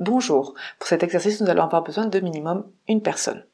Bonjour, pour cet exercice nous allons avoir besoin de minimum une personne.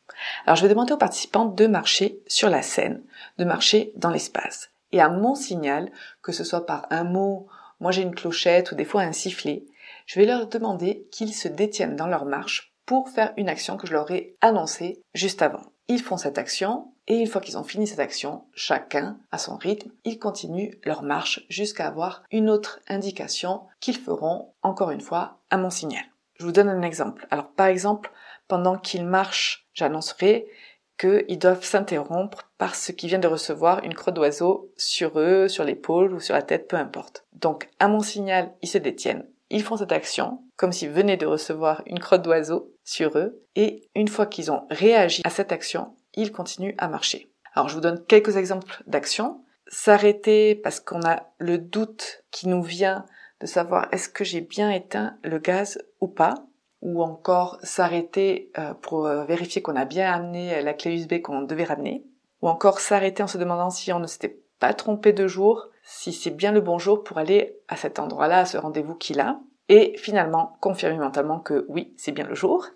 Alors je vais demander aux participants de marcher sur la scène, de marcher dans l'espace. Et à mon signal, que ce soit par un mot, moi j'ai une clochette ou des fois un sifflet, je vais leur demander qu'ils se détiennent dans leur marche pour faire une action que je leur ai annoncée juste avant. Ils font cette action et une fois qu'ils ont fini cette action, chacun à son rythme, ils continuent leur marche jusqu'à avoir une autre indication qu'ils feront encore une fois à mon signal. Je vous donne un exemple. Alors par exemple, pendant qu'ils marchent, j'annoncerai qu'ils doivent s'interrompre parce qu'ils viennent de recevoir une crotte d'oiseau sur eux, sur l'épaule ou sur la tête, peu importe. Donc à mon signal, ils se détiennent. Ils font cette action comme s'ils venaient de recevoir une crotte d'oiseau sur eux et une fois qu'ils ont réagi à cette action, ils continuent à marcher. Alors je vous donne quelques exemples d'actions. S'arrêter parce qu'on a le doute qui nous vient de savoir est-ce que j'ai bien éteint le gaz ou pas, ou encore s'arrêter euh, pour euh, vérifier qu'on a bien amené la clé USB qu'on devait ramener, ou encore s'arrêter en se demandant si on ne s'était pas trompé de jour, si c'est bien le bon jour pour aller à cet endroit-là, à ce rendez-vous qu'il a, et finalement confirmer mentalement que oui, c'est bien le jour.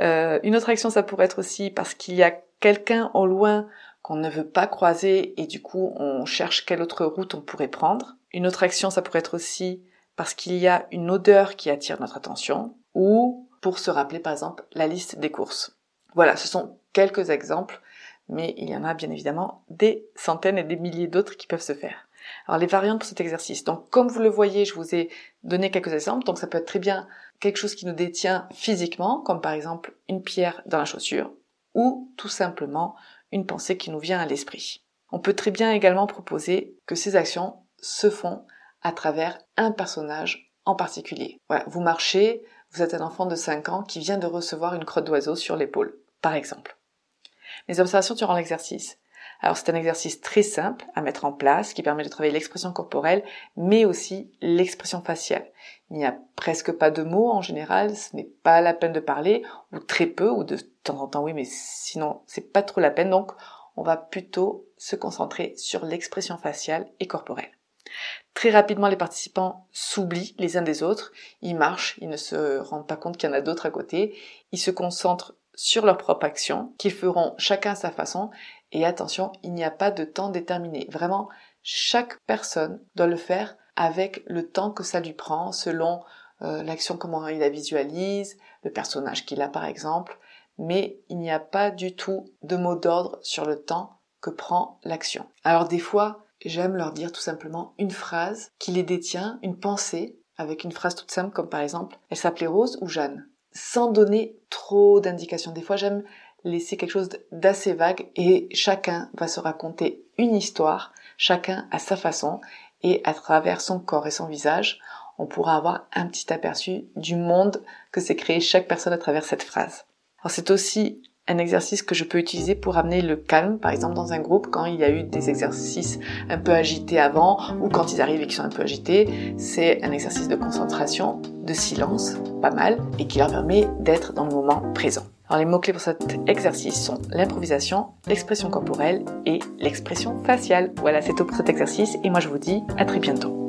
Euh, une autre action, ça pourrait être aussi parce qu'il y a quelqu'un au loin qu'on ne veut pas croiser et du coup on cherche quelle autre route on pourrait prendre. Une autre action, ça pourrait être aussi parce qu'il y a une odeur qui attire notre attention ou pour se rappeler par exemple la liste des courses. Voilà, ce sont quelques exemples, mais il y en a bien évidemment des centaines et des milliers d'autres qui peuvent se faire. Alors les variantes pour cet exercice. Donc comme vous le voyez, je vous ai donné quelques exemples. Donc ça peut être très bien quelque chose qui nous détient physiquement, comme par exemple une pierre dans la chaussure, ou tout simplement une pensée qui nous vient à l'esprit. On peut très bien également proposer que ces actions se font à travers un personnage en particulier. Vous marchez, vous êtes un enfant de 5 ans qui vient de recevoir une crotte d'oiseau sur l'épaule, par exemple. Mes observations durant l'exercice. Alors c'est un exercice très simple à mettre en place qui permet de travailler l'expression corporelle mais aussi l'expression faciale. Il n'y a presque pas de mots en général, ce n'est pas la peine de parler ou très peu ou de temps en temps oui mais sinon c'est pas trop la peine donc on va plutôt se concentrer sur l'expression faciale et corporelle. Très rapidement, les participants s'oublient les uns des autres, ils marchent, ils ne se rendent pas compte qu'il y en a d'autres à côté, ils se concentrent sur leur propre action, qu'ils feront chacun à sa façon, et attention, il n'y a pas de temps déterminé. Vraiment, chaque personne doit le faire avec le temps que ça lui prend, selon euh, l'action, comment il la visualise, le personnage qu'il a par exemple, mais il n'y a pas du tout de mot d'ordre sur le temps que prend l'action. Alors des fois, j'aime leur dire tout simplement une phrase qui les détient, une pensée, avec une phrase toute simple comme par exemple elle s'appelait Rose ou Jeanne, sans donner trop d'indications. Des fois j'aime laisser quelque chose d'assez vague et chacun va se raconter une histoire, chacun à sa façon et à travers son corps et son visage, on pourra avoir un petit aperçu du monde que s'est créé chaque personne à travers cette phrase. Alors c'est aussi un exercice que je peux utiliser pour amener le calme, par exemple dans un groupe, quand il y a eu des exercices un peu agités avant, ou quand ils arrivent et qu'ils sont un peu agités, c'est un exercice de concentration, de silence, pas mal, et qui leur permet d'être dans le moment présent. Les mots-clés pour cet exercice sont l'improvisation, l'expression corporelle et l'expression faciale. Voilà, c'est tout pour cet exercice, et moi je vous dis à très bientôt.